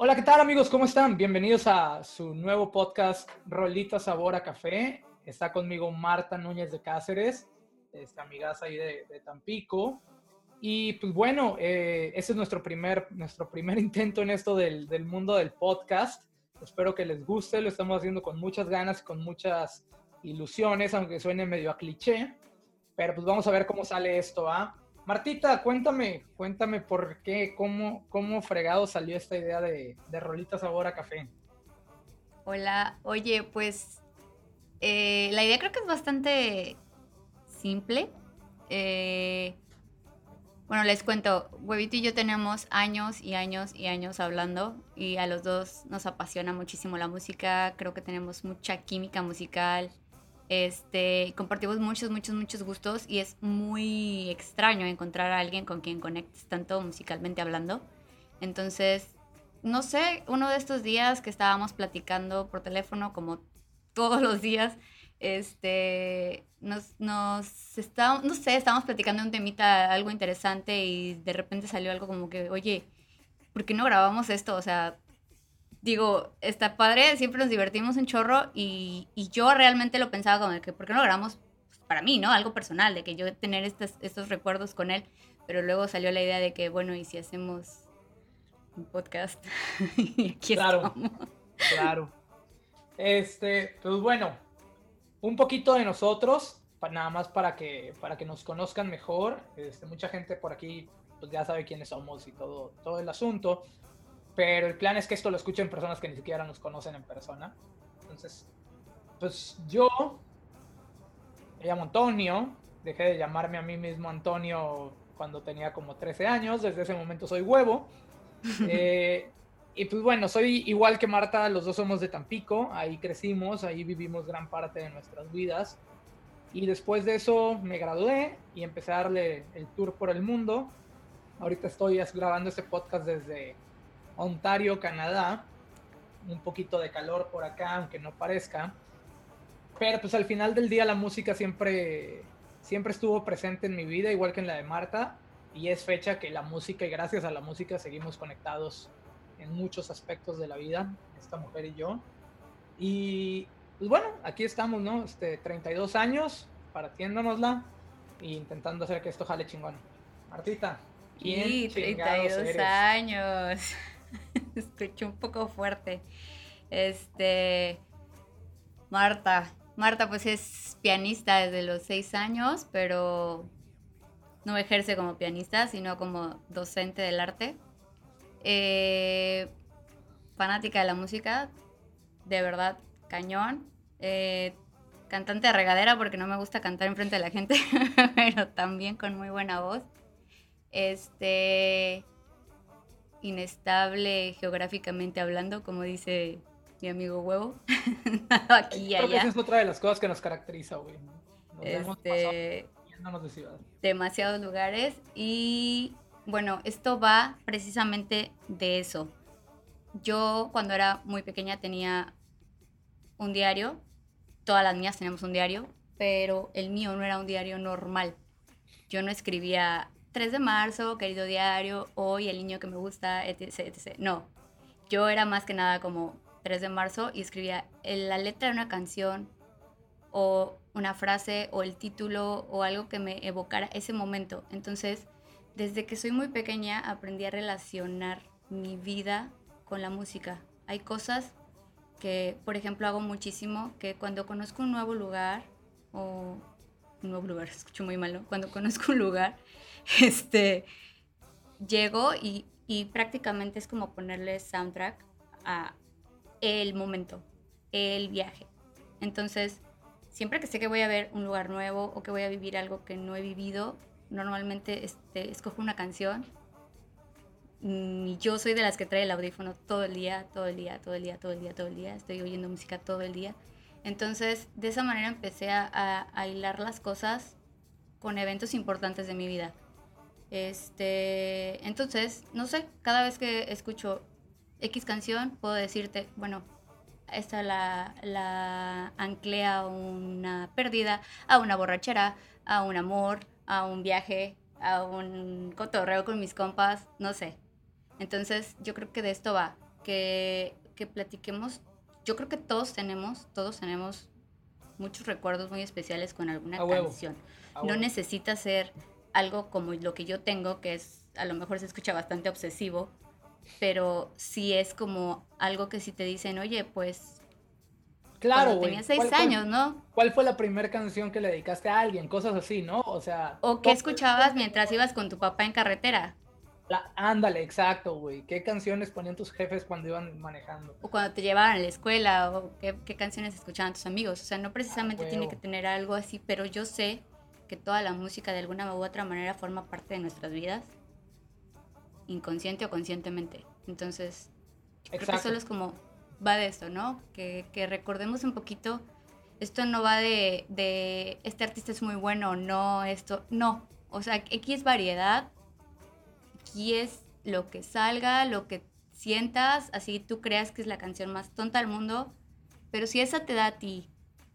Hola, ¿qué tal amigos? ¿Cómo están? Bienvenidos a su nuevo podcast Rolita Sabor a Café. Está conmigo Marta Núñez de Cáceres, esta amigaza ahí de, Tampico. Y pues bueno, eh, ese es nuestro primer, nuestro primer intento en esto del, del, mundo del podcast. Espero que les guste, lo estamos haciendo con muchas ganas, con muchas ilusiones, aunque suene medio a cliché. Pero pues vamos a ver cómo sale esto, ¿ah? Martita, cuéntame, cuéntame por qué, cómo, cómo fregado salió esta idea de, de Sabor a Café. Hola, oye, pues eh, la idea creo que es bastante simple. Eh, bueno, les cuento, Huevito y yo tenemos años y años y años hablando y a los dos nos apasiona muchísimo la música, creo que tenemos mucha química musical, este, compartimos muchos, muchos, muchos gustos y es muy extraño encontrar a alguien con quien conectes tanto musicalmente hablando. Entonces, no sé, uno de estos días que estábamos platicando por teléfono, como todos los días, este, nos, nos estábamos, no sé, estábamos platicando un temita, algo interesante y de repente salió algo como que, oye, ¿por qué no grabamos esto? O sea, digo, está padre, siempre nos divertimos un chorro y, yo realmente lo pensaba como de que, ¿por qué no grabamos pues, para mí, ¿no? Algo personal, de que yo tener estos, estos recuerdos con él, pero luego salió la idea de que, bueno, ¿y si hacemos un podcast? claro, claro. Este, pues bueno, un poquito de nosotros, nada más para que, para que nos conozcan mejor. Este, mucha gente por aquí pues ya sabe quiénes somos y todo, todo el asunto pero el plan es que esto lo escuchen personas que ni siquiera nos conocen en persona. Entonces, pues yo me llamo Antonio, dejé de llamarme a mí mismo Antonio cuando tenía como 13 años, desde ese momento soy huevo. Eh, y pues bueno, soy igual que Marta, los dos somos de Tampico, ahí crecimos, ahí vivimos gran parte de nuestras vidas. Y después de eso me gradué y empecé a darle el tour por el mundo. Ahorita estoy grabando este podcast desde Ontario, Canadá. Un poquito de calor por acá, aunque no parezca. Pero pues al final del día la música siempre, siempre estuvo presente en mi vida, igual que en la de Marta. Y es fecha que la música y gracias a la música seguimos conectados en muchos aspectos de la vida, esta mujer y yo. Y pues bueno, aquí estamos, ¿no? Este, 32 años, partiéndonosla e intentando hacer que esto jale chingón. Martita, ¿quién sí, 32 años. Escuché un poco fuerte. Este. Marta. Marta, pues es pianista desde los seis años, pero no ejerce como pianista, sino como docente del arte. Eh, fanática de la música, de verdad, cañón. Eh, cantante de regadera porque no me gusta cantar enfrente de la gente, pero también con muy buena voz. Este inestable geográficamente hablando, como dice mi amigo Huevo. Aquí y allá. Esa es otra de las cosas que nos caracteriza, güey. este, demasiados lugares y bueno, esto va precisamente de eso. Yo cuando era muy pequeña tenía un diario, todas las mías tenemos un diario, pero el mío no era un diario normal. Yo no escribía 3 de marzo, querido diario, hoy el niño que me gusta, etc, No, yo era más que nada como 3 de marzo y escribía la letra de una canción o una frase o el título o algo que me evocara ese momento. Entonces, desde que soy muy pequeña aprendí a relacionar mi vida con la música. Hay cosas que, por ejemplo, hago muchísimo, que cuando conozco un nuevo lugar o un nuevo lugar, escucho muy malo, cuando conozco un lugar, este, llego y, y prácticamente es como ponerle soundtrack a el momento, el viaje. Entonces, siempre que sé que voy a ver un lugar nuevo o que voy a vivir algo que no he vivido, normalmente este, escojo una canción. Y yo soy de las que trae el audífono todo el día, todo el día, todo el día, todo el día, todo el día. Estoy oyendo música todo el día. Entonces, de esa manera empecé a, a hilar las cosas con eventos importantes de mi vida. Este, entonces, no sé, cada vez que escucho X canción, puedo decirte, bueno, esta la, la anclea a una pérdida, a una borrachera, a un amor, a un viaje, a un cotorreo con mis compas, no sé. Entonces, yo creo que de esto va, que, que platiquemos. Yo creo que todos tenemos, todos tenemos muchos recuerdos muy especiales con alguna canción. no necesita ser algo como lo que yo tengo, que es, a lo mejor se escucha bastante obsesivo, pero sí es como algo que si te dicen, oye, pues... Claro, Tenía seis años, ¿no? ¿Cuál fue la primera canción que le dedicaste a alguien? Cosas así, ¿no? O sea... O qué escuchabas mientras ibas con tu papá en carretera. ándale, exacto, güey. ¿Qué canciones ponían tus jefes cuando iban manejando? O cuando te llevaban a la escuela, o qué, canciones escuchaban tus amigos. O sea, no precisamente ah, tiene que tener algo así, pero yo sé que toda la música de alguna u otra manera forma parte de nuestras vidas, inconsciente o conscientemente. Entonces, creo que solo es como, va de esto, ¿no? Que, recordemos un poquito, esto no va de, de, este artista es muy bueno no, esto, no. O sea, aquí es variedad, aquí es lo que salga, lo que sientas, así tú creas que es la canción más tonta del mundo, pero si esa te da a ti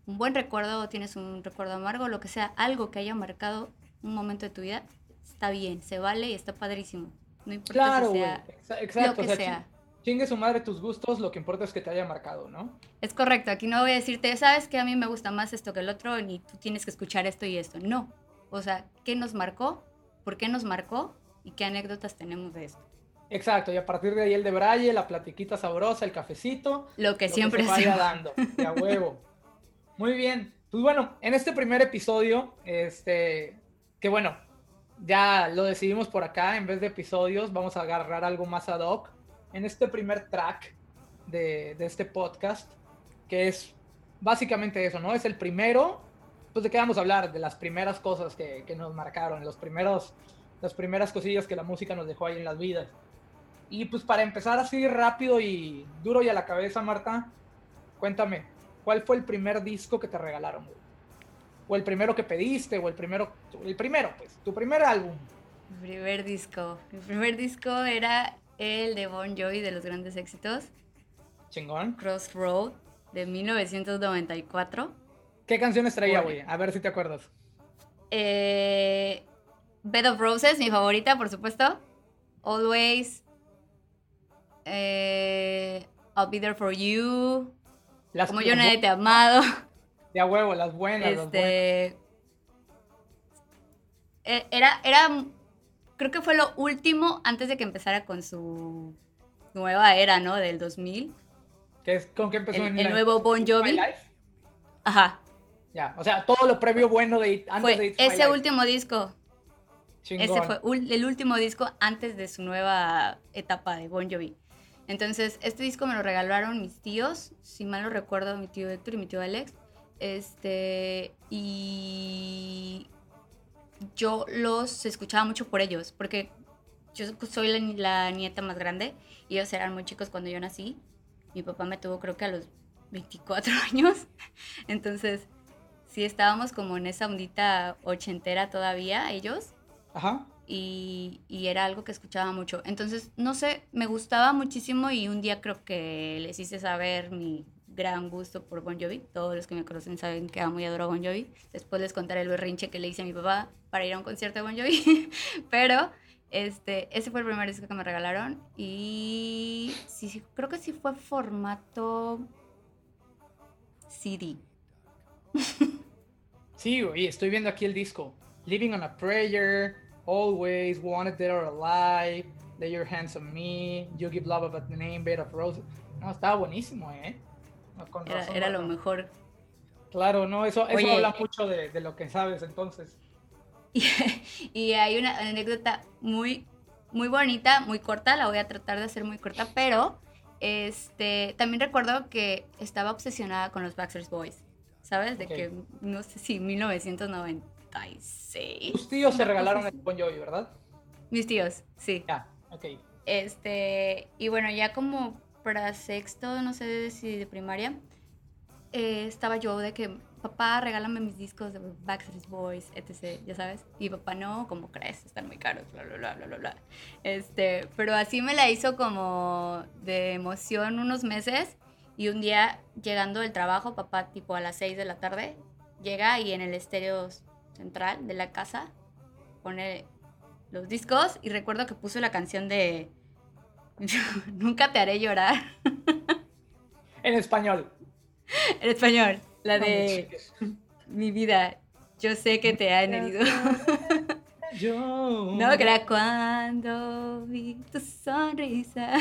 un buen recuerdo o tienes un recuerdo amargo, lo que sea, algo que haya marcado un momento de tu vida, está bien, se vale y está padrísimo. No importa claro, si sea exacto, lo que sea. Chingue su madre tus gustos, lo que importa es que te haya marcado, ¿no? Es correcto, aquí no voy a decirte, sabes que a mí me gusta más esto que el otro, ni tú tienes que escuchar esto y esto. No. O sea, ¿qué nos marcó? ¿Por qué nos marcó? ¿Y qué anécdotas tenemos de esto? Exacto, y a partir de ahí el de Braille, la platiquita sabrosa, el cafecito. Lo que siempre se vaya dando, de a huevo. Muy bien. Pues bueno, en este primer episodio, este, que bueno, ya lo decidimos por acá, en vez de episodios, vamos a agarrar algo más ad hoc. En este primer track de, de este podcast, que es básicamente eso, ¿no? Es el primero, pues de qué vamos a hablar, de las primeras cosas que, que nos marcaron, los primeros, las primeras cosillas que la música nos dejó ahí en las vidas. Y pues para empezar así rápido y duro y a la cabeza, Marta, cuéntame, ¿Cuál fue el primer disco que te regalaron, O el primero que pediste, o el primero, el primero, pues, tu primer álbum. Mi primer disco. Mi primer disco era el de Bon Jovi de los grandes éxitos. Chingón. Crossroad de 1994. ¿Qué canciones traía, güey? A ver si te acuerdas. Eh, Bed of Roses, mi favorita, por supuesto. Always. Eh, I'll Be There For You como yo nadie te ha amado. De a huevo, las buenas, este, e, Era, era, creo que fue lo último antes de que empezara con su nueva era, ¿no? Del 2000. ¿Qué ¿Con qué empezó el, el nuevo Bon Jovi? Ajá. Ya, o sea, todo lo previo bueno de antes de ese último disco. Ese fue el último disco antes de su nueva etapa de Bon Jovi. Entonces, este disco me lo regalaron mis tíos, si mal no recuerdo, mi tío Héctor y mi tío Alex. Este, y yo los escuchaba mucho por ellos, porque yo soy la, nieta más grande y ellos eran muy chicos cuando yo nací. Mi papá me tuvo creo que a los 24 años. Entonces, sí estábamos como en esa ondita ochentera todavía, ellos. Ajá y, era algo que escuchaba mucho. Entonces, no sé, me gustaba muchísimo y un día creo que les hice saber mi gran gusto por Bon Jovi. Todos los que me conocen saben que amo y adoro a Bon Jovi. Después les contaré el berrinche que le hice a mi papá para ir a un concierto de Bon Jovi. Pero este, ese fue el primer disco que me regalaron y sí, sí, creo que sí fue formato CD. Sí, oye, estoy viendo aquí el disco. Living on a Prayer, Always, Wanted Dead or Alive, Lay Your Hands on Me, You Give Love a Name, Bed of Roses. No, estaba buenísimo, ¿eh? era, lo mejor. Claro, no, eso, eso habla mucho de, de, lo que sabes entonces. Y, hay una anécdota muy, muy bonita, muy corta, la voy a tratar de hacer muy corta, pero este, también recuerdo que estaba obsesionada con los Backstreet Boys, ¿sabes? De que, no sé si 1990 tus tíos se regalaron el Bon Jovi, ¿verdad? Mis tíos, sí. Ya, ok. Este, y bueno, ya como para sexto, no sé si de primaria, eh, estaba yo de que, papá, regálame mis discos de Backstreet Boys, etc., ya sabes. Y papá, no, como crees, están muy caros, bla, bla, bla, bla, bla, bla. Este, pero así me la hizo como de emoción unos meses. Y un día, llegando del trabajo, papá, tipo a las 6 de la tarde, llega y en el estéreo central de la casa, pone los discos y recuerdo que puso la canción de Nunca te haré llorar. en español. En español. La de mi vida. Yo sé que te han herido. Yo. No, que era cuando vi tu sonrisa.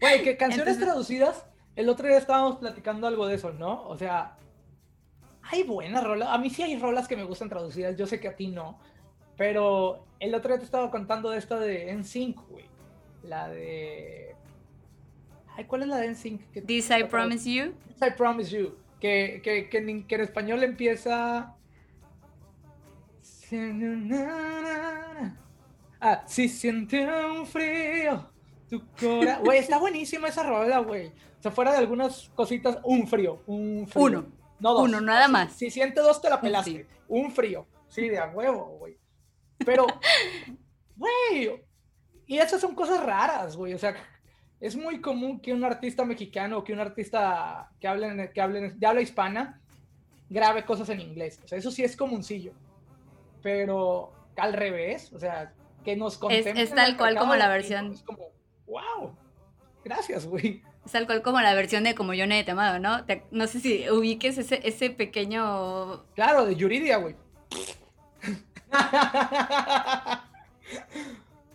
Güey, que canciones traducidas. El otro día estábamos platicando algo de eso, ¿no? O sea, hay buenas rolas. A mí sí hay rolas que me gustan traducidas. Yo sé que a ti no. Pero el otro día te estaba contando de esta de NSYNC, güey. La de. Ay, ¿cuál es la de NSYNC? This I Promise You. This I Promise You. Que, que, que, en, español empieza. Ah, si siente un frío, tu corazón. Güey, está buenísima esa rola, güey. O sea, fuera de algunas cositas, un frío. Un frío. Uno. No dos. Uno, nada más. Si, siente dos, te la pelaste. Un frío. Sí, de a huevo, güey. Pero, güey, y esas son cosas raras, güey. O sea, es muy común que un artista mexicano o que un artista que hable, que hable, de habla hispana grabe cosas en inglés. O sea, eso sí es comuncillo. Pero al revés, o sea, que nos contemplen. Es, tal cual como la versión. Es como, wow, gracias, güey. Es tal cual como la versión de Como yo no he temado, ¿no? no sé si ubiques ese, ese pequeño. Claro, de Yuridia, güey.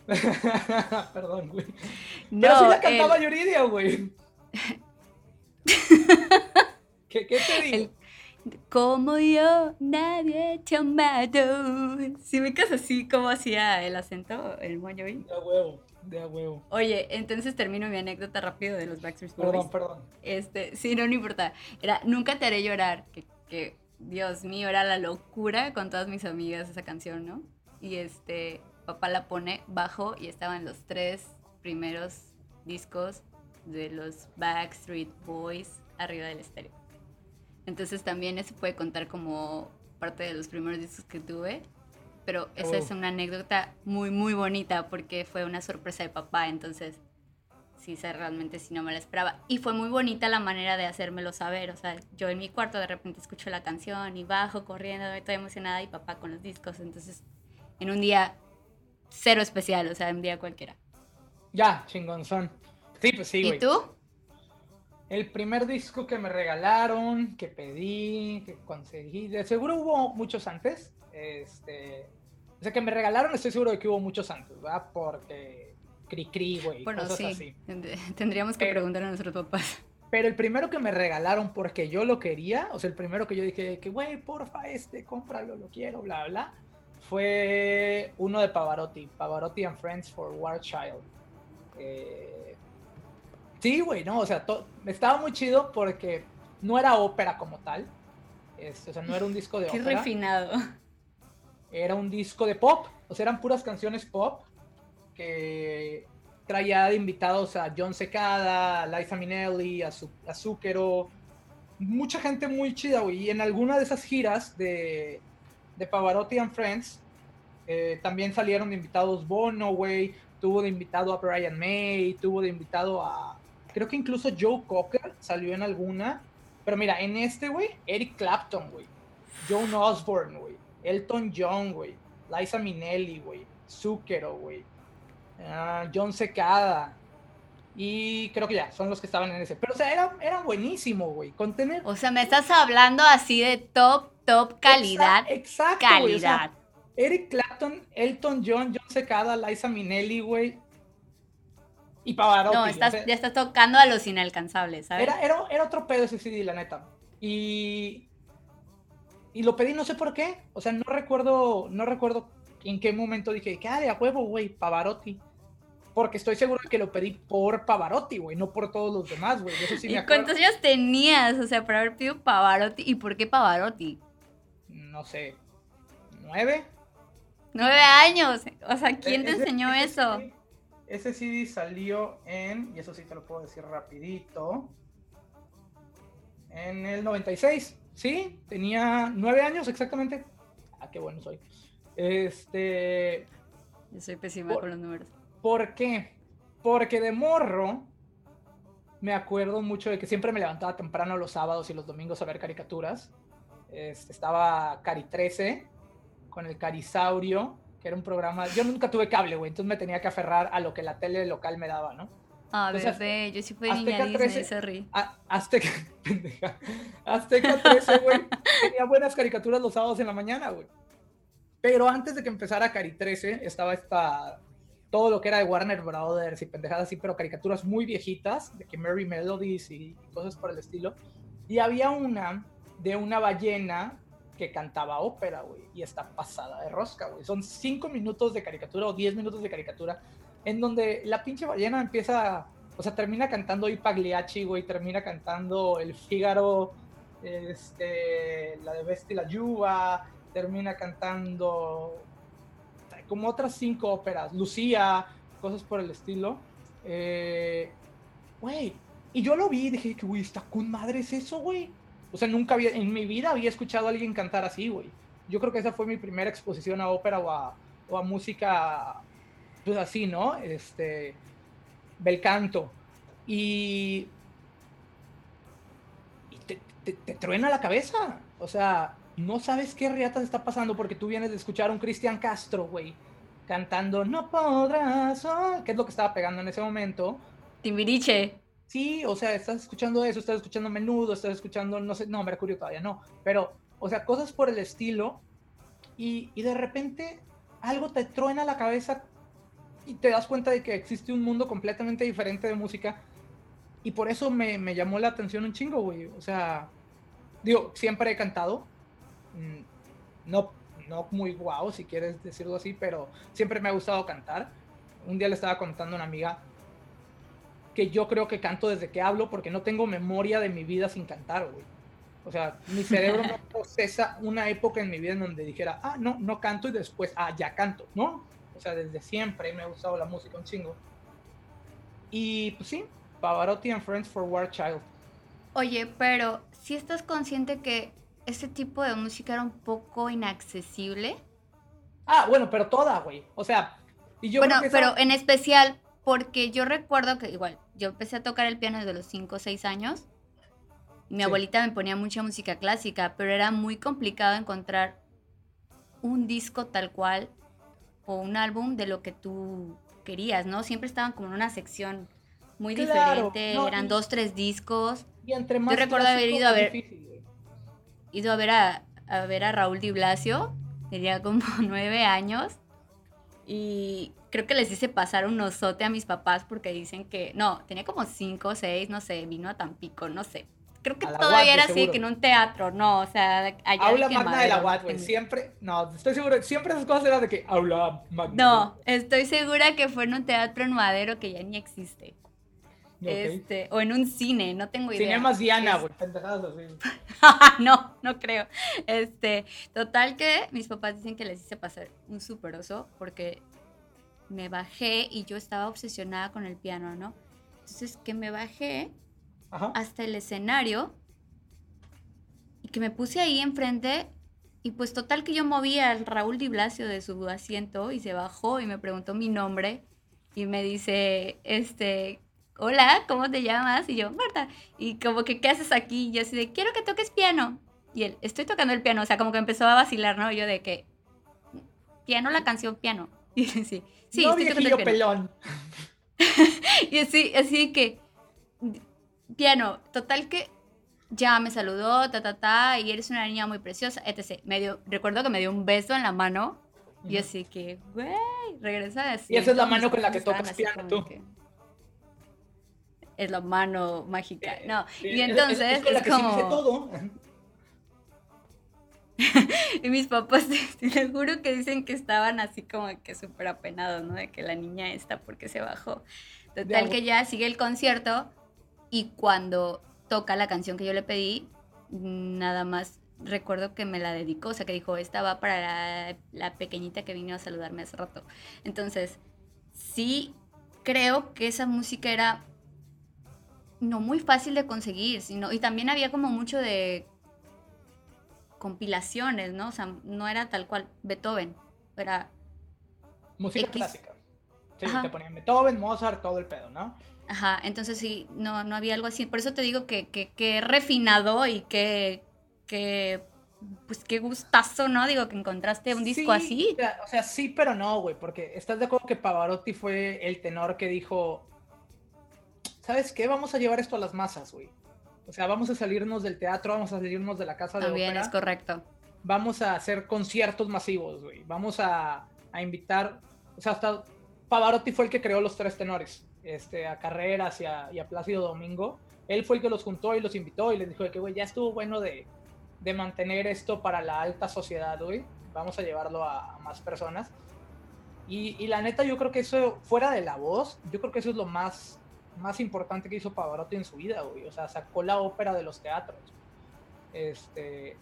Perdón, güey. No, Pero sí la cantaba Yuridia, güey. ¿Qué, ¿Qué, te digo? como yo, nadie te amado. Si me casas así, como hacía el acento, el moño a huevo, de a huevo. Oye, entonces termino mi anécdota rápido de los Backstreet Boys. Perdón, perdón. Este, sí, no, no importa. Era Nunca te haré llorar, que, que Dios mío, era la locura con todas mis amigas esa canción, ¿no? Y este, papá la pone bajo y estaban los tres primeros discos de los Backstreet Boys arriba del estéreo. Entonces también eso puede contar como parte de los primeros discos que tuve. Pero esa es oh. una anécdota muy, muy bonita porque fue una sorpresa de papá. Entonces sí, realmente sí no me la esperaba. Y fue muy bonita la manera de hacérmelo saber. O sea, yo en mi cuarto de repente escucho la canción y bajo corriendo, estoy emocionada y papá con los discos. Entonces, en un día cero especial, o sea, un día cualquiera. Ya, chingonzón. Sí, pues sí. ¿Y tú? El primer disco que me regalaron, que pedí, que conseguí, de seguro hubo muchos antes. Este, o sea, que me regalaron, estoy seguro de que hubo muchos antes, ¿verdad? Porque cri cri, güey. Bueno, sí. Tendríamos que preguntar a nuestros papás. Pero el primero que me regalaron porque yo lo quería, o sea, el primero que yo dije que, güey, porfa, este, cómpralo, lo quiero, bla, bla, fue uno de Pavarotti, Pavarotti and Friends for War Child. Eh, sí, güey, no, o sea, estaba muy chido porque no era ópera como tal. Este, o sea, no era un disco de Qué ópera. Qué refinado. Era un disco de pop, o sea, eran puras canciones pop que traía de invitados a John Secada, a Liza Minnelli, a, Zucchero, mucha gente muy chida, güey. Y en alguna de esas giras de, de Pavarotti and Friends, eh, también salieron de invitados Bono, güey. Tuvo de invitado a Brian May, tuvo de invitado a. Creo que incluso Joe Cocker salió en alguna. Pero mira, en este, güey, Eric Clapton, güey. Joan Osborne, güey. Elton John, güey. Liza Minnelli, güey. Zucchero, güey. Ah, John Secada. Y creo que ya, son los que estaban en ese. Pero, o sea, era, buenísimo, güey. Contener. O sea, me estás hablando así de top, top calidad. Exacto. Calidad. Eric Clapton, Elton John, John Secada, Liza Minnelli, güey. Y Pavarotti. No, ya estás tocando a los inalcanzables, ¿sabes? Era, era, era otro pedo ese CD, la neta. Y. Y lo pedí, no sé por qué. O sea, no recuerdo, no recuerdo en qué momento dije, ¿qué ah, de a huevo, güey? Pavarotti. Porque estoy seguro de que lo pedí por Pavarotti, güey, no por todos los demás, güey. Eso sí me ¿Y cuántos años tenías, o sea, para haber pedido Pavarotti? ¿Y por qué Pavarotti? No sé, ¿nueve? Nueve años. O sea, ¿quién te enseñó eso? ese CD salió en, y eso sí te lo puedo decir rapidito, en el 96, ¿sí? Tenía nueve años exactamente. Ah, qué bueno soy. Este. Yo soy pésima con los números. ¿Por qué? Porque de morro me acuerdo mucho de que siempre me levantaba temprano los sábados y los domingos a ver caricaturas. Este, estaba Cari 13 con el Carisaurio, que era un programa. Yo nunca tuve cable, güey, entonces me tenía que aferrar a lo que la tele local me daba, ¿no? Ah, bebé, yo sí fui niña Disney, 13, sorry. Azteca, pendeja. Azteca 13, güey, tenía buenas caricaturas los sábados en la mañana, güey. Pero antes de que empezara Cari 13, estaba esta todo lo que era de Warner Brothers y pendejadas así, pero caricaturas muy viejitas, de que Mary Melodies y cosas por el estilo. Y había una de una ballena que cantaba ópera, güey, y está pasada de rosca, güey. Son cinco minutos de caricatura o diez minutos de caricatura en donde la pinche ballena empieza, o sea, termina cantando Ipagliacci, güey, termina cantando El Fígaro, este, la de Besti la Yuba, termina cantando como otras cinco óperas, Lucía, cosas por el estilo. Eh, güey, y yo lo vi y dije güey, está con madre es eso, güey. O sea, nunca había, en mi vida había escuchado a alguien cantar así, güey. Yo creo que esa fue mi primera exposición a ópera o a, o a música, pues así, ¿no? Este, bel canto. Y, y te, te, te, truena la cabeza. O sea, no sabes qué riata está pasando porque tú vienes de escuchar a un Cristian Castro, güey, cantando No podrás, oh", que es lo que estaba pegando en ese momento. Timbiriche. Sí, o sea, estás escuchando eso, estás escuchando menudo, estás escuchando, no sé, no, Mercurio todavía no, pero, o sea, cosas por el estilo, y, y de repente algo te truena la cabeza y te das cuenta de que existe un mundo completamente diferente de música, y por eso me, me llamó la atención un chingo, güey, o sea, digo, siempre he cantado, mm, no, no muy guau, si quieres decirlo así, pero siempre me ha gustado cantar. Un día le estaba contando a una amiga que yo creo que canto desde que hablo porque no tengo memoria de mi vida sin cantar, güey. O sea, mi cerebro no procesa una época en mi vida en donde dijera, ah, no, no canto y después, ah, ya canto, ¿no? O sea, desde siempre me ha gustado la música un chingo. Y pues sí, Pavarotti and Friends for War Child. Oye, pero si estás consciente que ese tipo de música era un poco inaccesible. Ah, bueno, pero toda, güey. O sea, y yo Bueno, pero en especial porque yo recuerdo que igual, yo empecé a tocar el piano desde los 5 o 6 años. Y mi abuelita me ponía mucha música clásica, pero era muy complicado encontrar un disco tal cual o un álbum de lo que tú querías, ¿no? Siempre estaban como en una sección muy diferente, eran dos, tres discos. Y entre más yo recuerdo haber ido a ver ido a ver a, a ver a Raúl Di Blasio, tenía como nueve años, y creo que les hice pasar un osote a mis papás porque dicen que, no, tenía como cinco o seis, no sé, vino a Tampico, no sé. Creo que todavía era así, que en un teatro, no, o sea, allá Aula magna de la UAT, güey, siempre, no, estoy seguro, siempre esas cosas eran de que aula magna. No, estoy segura que fue en un teatro en Madero que ya ni existe. Este, o en un cine, no tengo idea. más Diana, güey, no, no creo. Este, total que mis papás dicen que les hice pasar un super oso porque me bajé y yo estaba obsesionada con el piano, ¿no? Entonces que me bajé hasta el escenario y que me puse ahí enfrente y pues total que yo moví al Raúl Di Blasio de su asiento y se bajó y me preguntó mi nombre y me dice, este, hola, ¿cómo te llamas? Y yo, Marta. Y como que, ¿qué haces aquí? Y yo así de, quiero que toques piano. Y él, estoy tocando el piano. O sea, como que empezó a vacilar, ¿no? Y yo de que, piano la canción, piano. Y sí, sí, no estoy tocando el piano. pelón. y así, así que, piano. Total que ya me saludó, ta, ta, ta, y eres una niña muy preciosa, etc. Me dio, recuerdo que me dio un beso en la mano. Y así que, güey, regresa así. Y esa es la mano con la que tocas piano tú es la mano mágica. No, y entonces es, como... todo. y mis papás, te juro que dicen que estaban así como que súper apenados, ¿no? De que la niña está porque se bajó. Total que ya sigue el concierto y cuando toca la canción que yo le pedí, nada más recuerdo que me la dedicó, o sea que dijo, esta va para la, la pequeñita que vino a saludarme hace rato. Entonces, sí creo que esa música era no muy fácil de conseguir, sino, y también había como mucho de compilaciones, ¿no? O sea, no era tal cual Beethoven, era... Música clásica. Sí, te ponían Beethoven, Mozart, todo el pedo, ¿no? Ajá, entonces sí, no, no había algo así. Por eso te digo que, que, que refinado y que, que pues qué gustazo, ¿no? Digo, que encontraste un disco así. O sea, sí, pero no, güey, porque estás de acuerdo que Pavarotti fue el tenor que dijo, ¿sabes qué? Vamos a llevar esto a las masas, güey. O sea, vamos a salirnos del teatro, vamos a salirnos de la casa de También es correcto. Vamos a hacer conciertos masivos, güey. Vamos a, invitar, o sea, hasta Pavarotti fue el que creó los tres tenores, este, a Carreras y a, y a Plácido Domingo. Él fue el que los juntó y los invitó y les dijo que, ya estuvo bueno de, de mantener esto para la alta sociedad, güey. Vamos a llevarlo a, más personas. Y, la neta, yo creo que eso, fuera de la voz, yo creo que eso es lo más, más importante que hizo Pavarotti en su vida. O sea, sacó la ópera de los teatros. Este.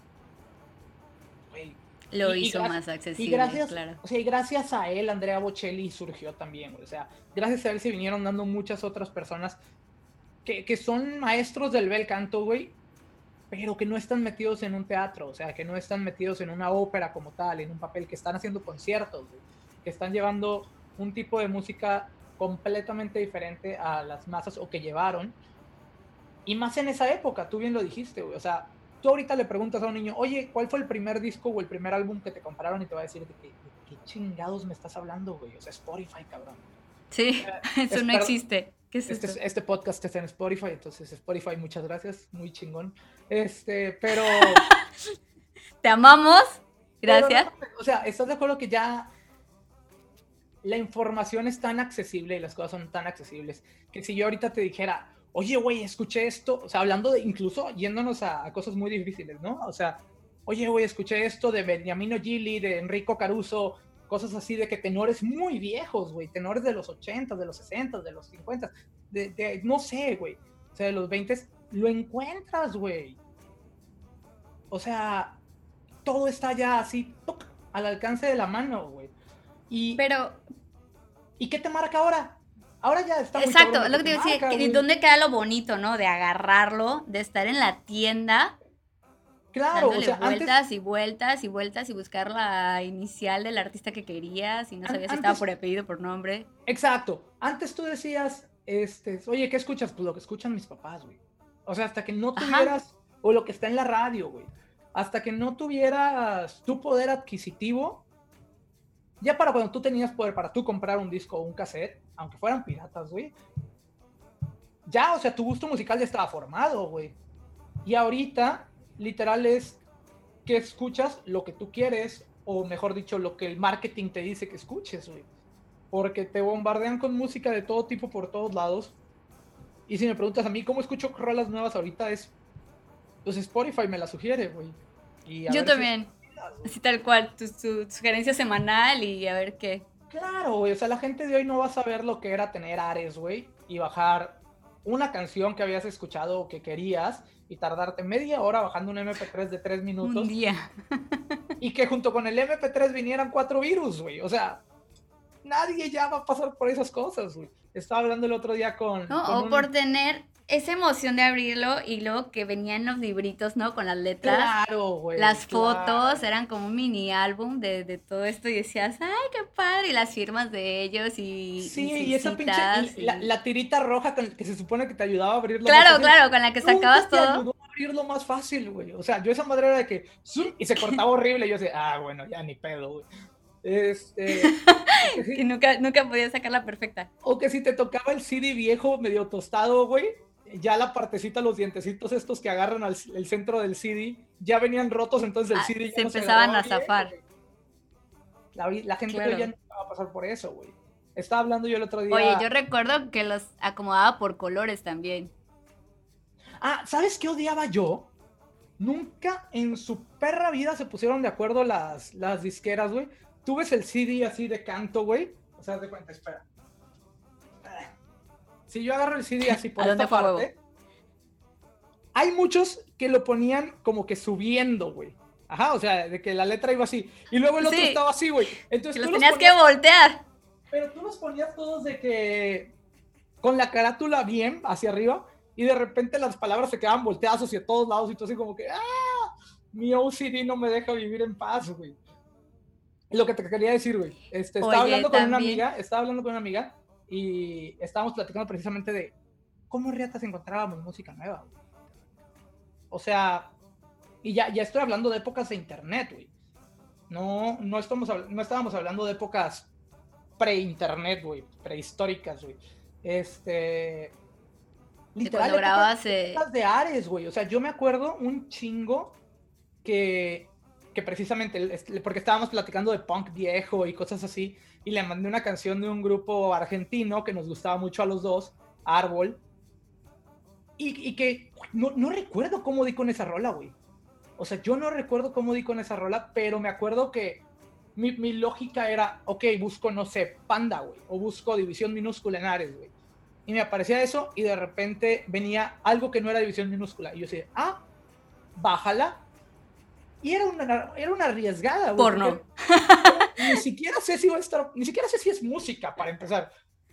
Lo hizo más accesible, y gracias, claro. O sea, y gracias a él, Andrea Bocelli surgió también, güey. O sea, gracias a él se vinieron dando muchas otras personas que, que son maestros del bel canto, güey, pero que no están metidos en un teatro, o sea, que no están metidos en una ópera como tal, en un papel, que están haciendo conciertos, que están llevando un tipo de música completamente diferente a las masas o que llevaron. Y más en esa época, tú bien lo dijiste, güey. O sea, tú ahorita le preguntas a un niño, oye, ¿cuál fue el primer disco o el primer álbum que te compraron? Y te va a decir, ¿de qué, qué chingados me estás hablando, güey? O sea, Spotify, cabrón. Sí, eso no existe. este, este, podcast está en Spotify, entonces Spotify, muchas gracias, muy chingón. Este, pero. Te amamos, gracias. o sea, ¿estás de acuerdo que ya la información es tan accesible y las cosas son tan accesibles que si yo ahorita te dijera, oye, güey, escuché esto, o sea, hablando de incluso yéndonos a, cosas muy difíciles, ¿no? O sea, oye, güey, escuché esto de Beniamino Gili, de Enrico Caruso, cosas así de que tenores muy viejos, güey, tenores de los 80, de los 60, de los 50, de, no sé, güey, o sea, de los 20, lo encuentras, güey. O sea, todo está ya así, al alcance de la mano, güey. Y, Pero... ¿Y qué te marca ahora? Ahora ya está Exacto, lo que te decía, ¿dónde queda lo bonito, no? De agarrarlo, de estar en la tienda Claro, o sea, vueltas y vueltas y vueltas y buscar la inicial del artista que querías y no sabías si estaba por apellido, por nombre. Exacto. Antes tú decías, este, oye, ¿qué escuchas? Pues lo que escuchan mis papás, güey. O sea, hasta que no tuvieras, o lo que está en la radio, güey. Hasta que no tuvieras tu poder adquisitivo, ya para cuando tú tenías poder para tú comprar un disco o un cassette, aunque fueran piratas, güey. Ya, o sea, tu gusto musical ya estaba formado, güey. Y ahorita literal es que escuchas lo que tú quieres, o mejor dicho, lo que el marketing te dice que escuches, güey. Porque te bombardean con música de todo tipo por todos lados. Y si me preguntas a mí cómo escucho rolas nuevas ahorita es, pues Spotify me la sugiere, güey. Yo también. Así tal cual, tu, sugerencia semanal y a ver qué. Claro, güey. O sea, la gente de hoy no va a saber lo que era tener Ares, güey. Y bajar una canción que habías escuchado o que querías y tardarte media hora bajando un MP3 de tres minutos. Un día. y que junto con el MP3 vinieran cuatro virus, güey. O sea, nadie ya va a pasar por esas cosas, güey. Estaba hablando el otro día con... No, o por tener esa emoción de abrirlo y luego que venían los libritos, ¿no? Con las letras. Claro, güey. Las fotos eran como un mini álbum de, de, todo esto y decías, ay, qué padre, y las firmas de ellos y. Sí, y, esa pinche. la, tirita roja que se supone que te ayudaba a abrirlo. Claro, claro, con la que sacabas todo. Te ayudó a abrirlo más fácil, güey. O sea, yo esa madre era de que. Y se cortaba horrible. Y yo decía, ah, bueno, ya ni pedo, güey. Este. y nunca, nunca podía sacarla perfecta. O que si te tocaba el CD viejo, medio tostado, güey ya la partecita, los dientecitos estos que agarran al el centro del CD, ya venían rotos, entonces el ah, CD se empezaban a zafar. la, gente ya no va a pasar por eso, güey. Estaba hablando yo el otro día. Oye, yo recuerdo que los acomodaba por colores también. Ah, ¿sabes qué odiaba yo? Nunca en su perra vida se pusieron de acuerdo las, las disqueras, güey. Tú ves el CD así de canto, güey. O sea, de cuenta, espera si yo agarro el CD así por esta parte, hay muchos que lo ponían como que subiendo, güey. Ajá, o sea, de que la letra iba así. Y luego el otro estaba así, güey. Entonces los tenías que voltear. Pero tú los ponías todos de que con la carátula bien hacia arriba y de repente las palabras se quedaban volteadas hacia todos lados y tú así como que, ¡ah! Mi OCD no me deja vivir en paz, güey. Lo que te quería decir, güey. Este, estaba hablando con una amiga, estaba hablando con una amiga y estábamos platicando precisamente de cómo riatas encontrábamos música nueva. O sea, Y ya, ya estoy hablando de épocas de internet, güey. No, no, estamos, no estábamos hablando de épocas pre-internet, güey, prehistóricas, güey. Este. Literal, grabas, de Ares, güey. O sea, yo me acuerdo un chingo que, que precisamente, porque estábamos platicando de punk viejo y cosas así, y le mandé una canción de un grupo argentino que nos gustaba mucho a los dos, Árbol, y, que no, no, recuerdo cómo di con esa rola, güey. O sea, yo no recuerdo cómo di con esa rola, pero me acuerdo que mi, mi lógica era, ok, busco, no sé, Panda, güey, o busco División Minúscula en Ares, güey. Y me aparecía eso y de repente venía algo que no era División Minúscula. Y yo decía, ah, bájala, y era una, era una arriesgada, güey. Porno. Ni siquiera sé si va a estar, ni siquiera sé si es música, para empezar.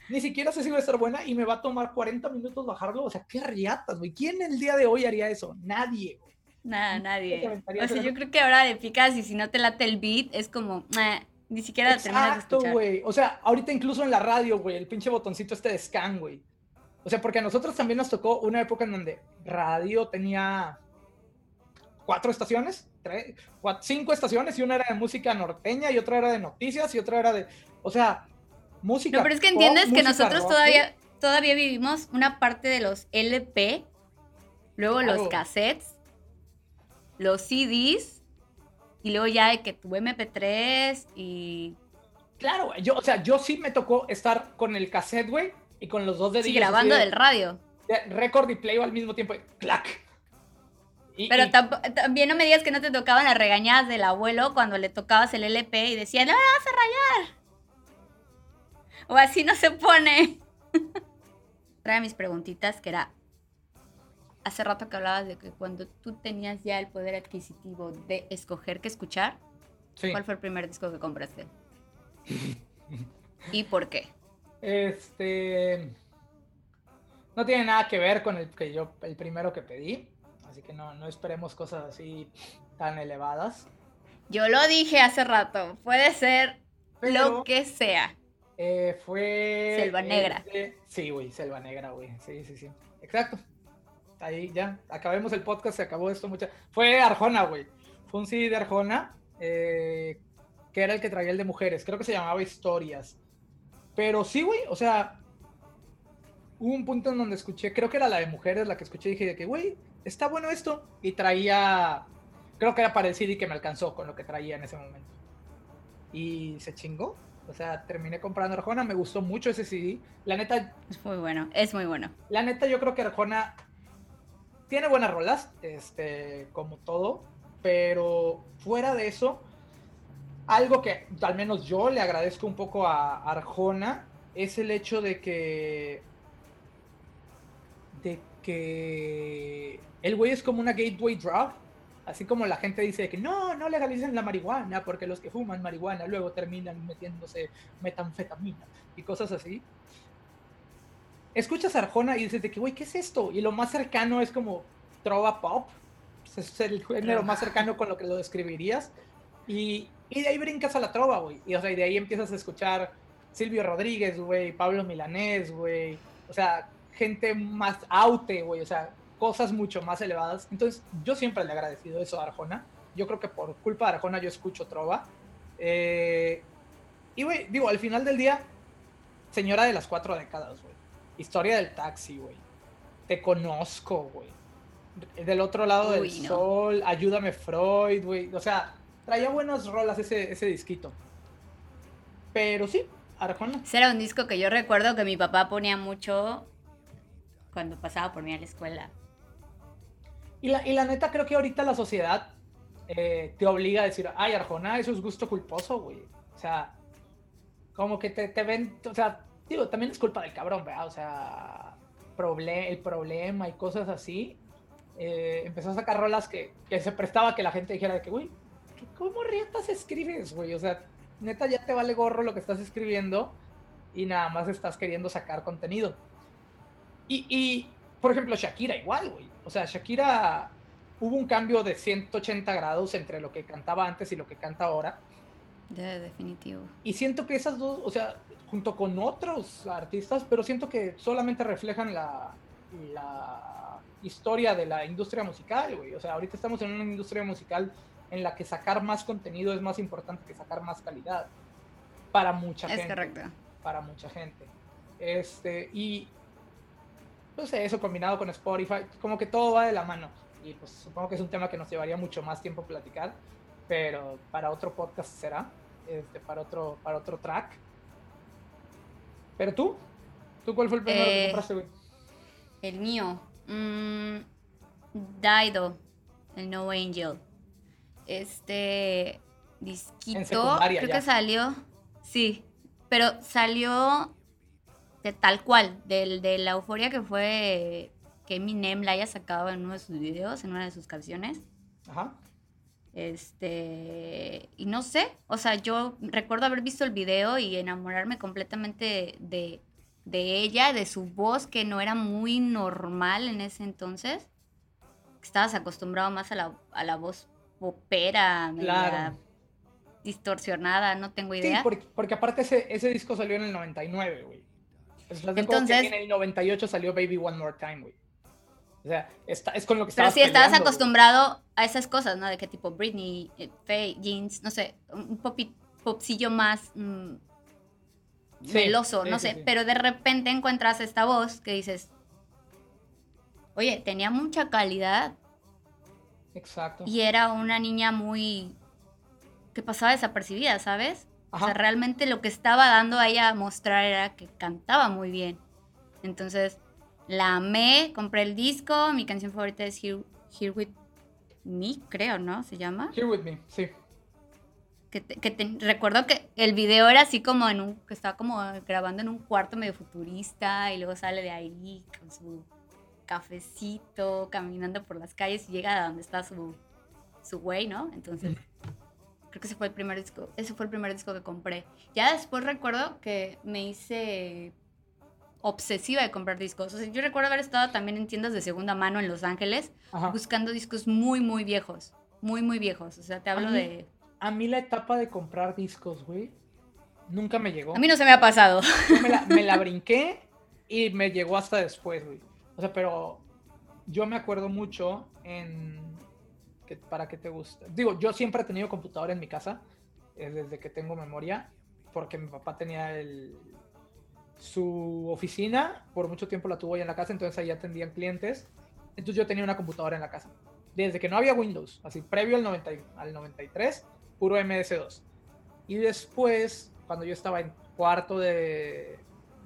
Ni siquiera sé si va a estar buena y me va a tomar 40 minutos bajarlo. O sea, qué riatas, güey. ¿Quién el día de hoy haría eso? Nadie, güey. Nada, nadie. O sea, yo creo que ahora de picas y si no te late el beat, es como, ni siquiera Exacto, güey. O sea, ahorita incluso en la radio, güey, el pinche botoncito este de scan, güey. O sea, porque a nosotros también nos tocó una época en donde radio tenía cuatro estaciones, tres, cinco estaciones y una era de música norteña y otra era de noticias y otra era de, o sea, música. No, pero es que entiendes que nosotros todavía, todavía vivimos una parte de los LP, luego los cassettes, los CDs y luego ya de que tu MP3 y... Claro, yo, o sea, yo sí me tocó estar con el cassette, güey, y con los dos dedillos. Sí, grabando del radio. Record y play al mismo tiempo, clac, pero también no me digas que no te tocaban las regañadas del abuelo cuando le tocabas el LP y decía, no vas a rayar. O así no se pone. Trae mis preguntitas que era, hace rato que hablabas de que cuando tú tenías ya el poder adquisitivo de escoger qué escuchar, ¿cuál fue el primer disco que compraste? ¿Y por qué? Este... No tiene nada que ver con el que yo, el primero que pedí así que no, no esperemos cosas así tan elevadas. Yo lo dije hace rato, puede ser lo que sea. Eh, fue... Selva Negra. sí, güey, Selva Negra, güey. Sí, sí, sí. Exacto. Ahí ya, acabemos el podcast, se acabó esto mucho. Fue Arjona, güey. Fue un CD de Arjona, eh, que era el que traía el de mujeres. Creo que se llamaba Historias. Pero sí, güey, o sea, hubo un punto en donde escuché, creo que era la de mujeres la que escuché y dije de que, güey, está bueno esto. Y traía, creo que era para el CD que me alcanzó con lo que traía en ese momento. Y se chingó. O sea, terminé comprando Arjona, me gustó mucho ese CD. La neta... Es muy bueno, es muy bueno. La neta yo creo que Arjona tiene buenas rolas, este, como todo, pero fuera de eso, algo que al menos yo le agradezco un poco a Arjona es el hecho de que que el güey es como una gateway drug. Así como la gente dice que no, no legalicen la marihuana porque los que fuman marihuana luego terminan metiéndose metanfetamina y cosas así. Escuchas Arjona y dices de que, güey, ¿qué es esto? Y lo más cercano es como trova pop. Es el género más cercano con lo que lo describirías. Y, y de ahí brincas a la trova, güey. Y, o sea, y de ahí empiezas a escuchar Silvio Rodríguez, güey, Pablo Milanés, güey. O sea, gente más aute, güey, o sea, cosas mucho más elevadas. Entonces, yo siempre le he agradecido eso a Arjona. Yo creo que por culpa de Arjona yo escucho Trova. Eh, y, güey, digo, al final del día, señora de las cuatro décadas, güey. Historia del taxi, güey. Te conozco, güey. Del otro lado del sol, ayúdame Freud, güey. O sea, traía buenas rolas ese, ese disquito. Pero sí, Arjona. Ese era un disco que yo recuerdo que mi papá ponía mucho cuando pasaba por mí a la escuela. Y la, y la neta, creo que ahorita la sociedad eh, te obliga a decir, ay, Arjona, eso es gusto culposo, güey. O sea, como que te, te, ven, o sea, digo, también es culpa del cabrón, ¿verdad? O sea, el problema y cosas así. Eh, empezó a sacar rolas que, que, se prestaba que la gente dijera de que, güey, ¿cómo rietas escribes, güey? O sea, neta ya te vale gorro lo que estás escribiendo y nada más estás queriendo sacar contenido. Y, por ejemplo, Shakira igual, güey. O sea, Shakira hubo un cambio de 180 grados entre lo que cantaba antes y lo que canta ahora. De definitivo. Y siento que esas dos, o sea, junto con otros artistas, pero siento que solamente reflejan la, la historia de la industria musical, güey. O sea, ahorita estamos en una industria musical en la que sacar más contenido es más importante que sacar más calidad. Para mucha gente. Es correcto. Para mucha gente. Este, y no sé, eso combinado con Spotify, como que todo va de la mano. Y pues supongo que es un tema que nos llevaría mucho más tiempo platicar, pero para otro podcast será, este, para, otro, para otro track. Pero tú, ¿tú cuál fue el primero que eh, compraste, güey? El mío, mmm, Daido, el No Angel. Este disquito, creo que salió, sí, pero salió de tal cual, del, de la euforia que fue que Eminem la haya sacado en uno de sus videos, en una de sus canciones. Ajá. Este, y no sé, o sea, yo recuerdo haber visto el video y enamorarme completamente de, de ella, de su voz, que no era muy normal en ese entonces. Estabas acostumbrado más a la, a la voz popera, claro. distorsionada, no tengo idea. Sí, porque, porque aparte ese, ese disco salió en el 99, güey. Entonces, en el 98 salió Baby One More Time, güey. O sea, está, es con lo que estabas Pero si estabas acostumbrado a esas cosas, ¿no? De qué tipo Britney, eh, Faye, Jeans, no sé, un popcillo más mm, veloso, no sé. Pero de repente encuentras esta voz que dices, oye, tenía mucha calidad. Exacto. Y era una niña muy... que pasaba desapercibida, ¿sabes? O sea, realmente lo que estaba dando a ella a mostrar era que cantaba muy bien. Entonces, la amé, compré el disco, mi canción favorita es Here, With Me, creo, ¿no? Se llama. Here With Me, sí. Que, recuerdo que el video era así como en un, que estaba como grabando en un cuarto medio futurista y luego sale de ahí con su cafecito, caminando por las calles y llega a donde está su, su güey, ¿no? Entonces, Creo que ese fue el primer disco, ese fue el primer disco que compré. Ya después recuerdo que me hice obsesiva de comprar discos. O sea, yo recuerdo haber estado también en tiendas de segunda mano en Los Ángeles buscando discos muy, muy viejos. Muy, muy viejos. O sea, te hablo de... A mí la etapa de comprar discos, güey, nunca me llegó. A mí no se me ha pasado. me, la, me la brinqué y me llegó hasta después, güey. O sea, pero yo me acuerdo mucho en para qué te gusta. Digo, yo siempre he tenido computadora en mi casa, eh, desde que tengo memoria, porque mi papá tenía el, su oficina, por mucho tiempo la tuvo ahí en la casa, entonces ahí atendían clientes. Entonces yo tenía una computadora en la casa. Desde que no había Windows, así previo al, 90, al 93, puro MS2. Y después, cuando yo estaba en cuarto de,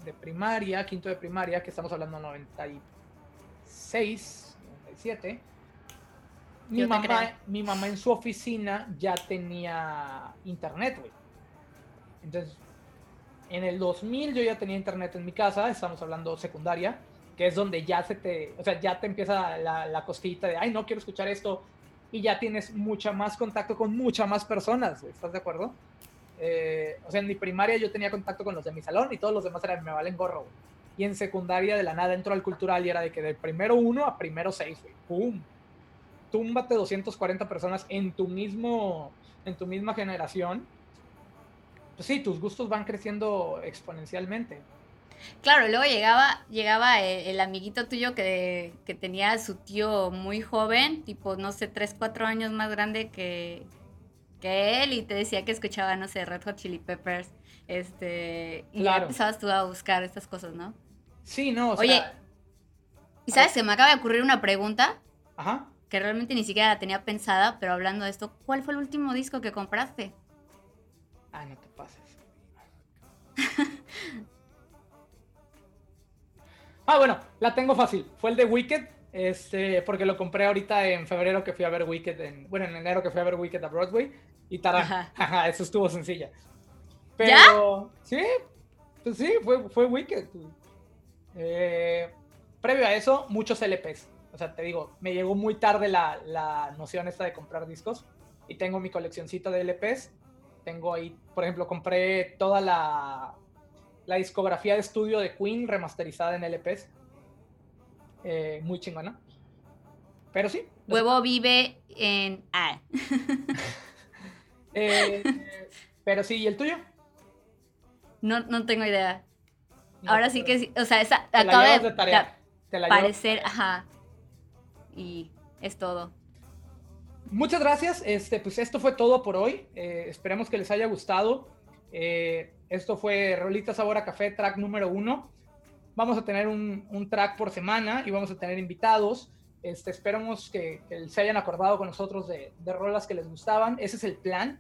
de primaria, quinto de primaria, que estamos hablando 96, 97, mi mamá, mi mamá en su oficina ya tenía internet, güey. Entonces, en el 2000 yo ya tenía internet en mi casa, estamos hablando secundaria, que es donde ya se te, o sea, ya te empieza la, la cosquillita de, ay, no quiero escuchar esto, y ya tienes mucha más contacto con muchas más personas, ¿estás de acuerdo? Eh, o sea, en mi primaria yo tenía contacto con los de mi salón y todos los demás eran, me valen gorro, güey. Y en secundaria de la nada entro al cultural y era de que del primero uno a primero seis, güey. ¡Pum! Túmbate 240 personas en tu mismo, en tu misma generación, pues sí, tus gustos van creciendo exponencialmente. Claro, luego llegaba, llegaba el, amiguito tuyo que, que, tenía a su tío muy joven, tipo, no sé, 3, 4 años más grande que, que él, y te decía que escuchaba, no sé, Red Hot Chili Peppers, este, y ya empezabas tú a buscar estas cosas, ¿no? Sí, no, o Oye, ¿y sabes que me acaba de ocurrir una pregunta? Ajá que realmente ni siquiera la tenía pensada, pero hablando de esto, ¿cuál fue el último disco que compraste? Ay, no te pases. ah, bueno, la tengo fácil. Fue el de Wicked, este, porque lo compré ahorita en febrero que fui a ver Wicked, en, bueno, en enero que fui a ver Wicked a Broadway, y tará, ajá. eso estuvo sencilla. Pero, sí, pues sí, fue, fue Wicked. Eh, previo a eso, muchos LPs o sea, te digo, me llegó muy tarde la, la noción esta de comprar discos y tengo mi coleccioncita de LPs. Tengo ahí, por ejemplo, compré toda la, la discografía de estudio de Queen remasterizada en LPs. Eh, muy chingona. Pero sí. Huevo vive en A. Eh, pero sí, ¿y el tuyo? No, no tengo idea. Ahora sí que sí, o sea, esa acaba de, de tarea. parecer, ajá, y es todo. Muchas gracias. Este, pues esto fue todo por hoy. Eh, esperemos que les haya gustado. Eh, esto fue Rolita Sabor a Café, track número uno. Vamos a tener un, un track por semana y vamos a tener invitados. Este, esperamos que, se hayan acordado con nosotros de, de, rolas que les gustaban. Ese es el plan.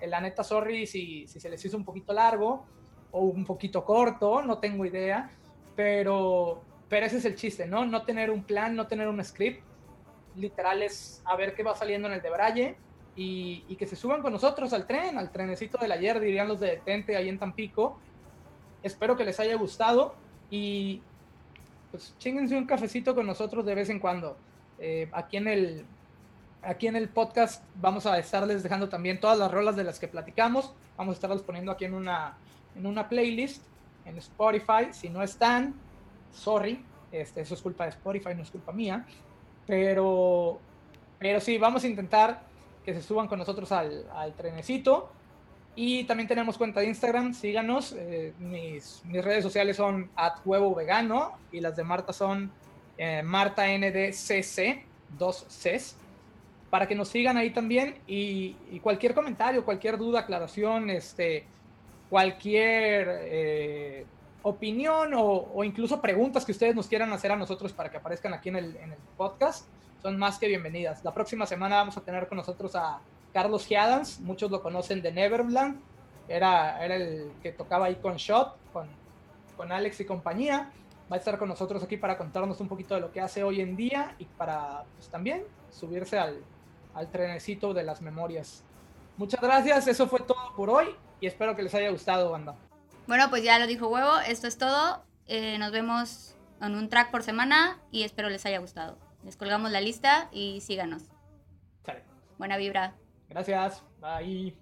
Eh, la neta, sorry si, si se les hizo un poquito largo o un poquito corto, no tengo idea. Pero, pero ese es el chiste, ¿no? No tener un plan, no tener un script literal es a ver qué va saliendo en el de Braille y, y, que se suban con nosotros al tren, al trenecito del ayer, dirían los de Tente ahí en Tampico. Espero que les haya gustado y pues chinguense un cafecito con nosotros de vez en cuando. Eh, aquí, en el, aquí en el podcast vamos a estarles dejando también todas las rolas de las que platicamos. Vamos a estarlas poniendo aquí en una, en una playlist en Spotify. Si no están, sorry, este, eso es culpa de Spotify, no es culpa mía. Pero, pero sí, vamos a intentar que se suban con nosotros al, al trenecito. Y también tenemos cuenta de Instagram, síganos. Eh, mis, mis, redes sociales son at huevo y las de Marta son eh, Marta NDCC, dos Cs, para que nos sigan ahí también. Y, y cualquier comentario, cualquier duda, aclaración, este, cualquier eh, opinión o, o, incluso preguntas que ustedes nos quieran hacer a nosotros para que aparezcan aquí en el, en el podcast, son más que bienvenidas. La próxima semana vamos a tener con nosotros a Carlos Giadans, muchos lo conocen de Neverland, era, era el que tocaba ahí con Shot, con, con Alex y compañía. Va a estar con nosotros aquí para contarnos un poquito de lo que hace hoy en día y para pues, también subirse al, al trenecito de las memorias. Muchas gracias, eso fue todo por hoy y espero que les haya gustado, banda. Bueno, pues ya lo dijo Huevo, esto es todo. Eh, nos vemos en un track por semana y espero les haya gustado. Les colgamos la lista y síganos. Buena vibra. Gracias. Bye.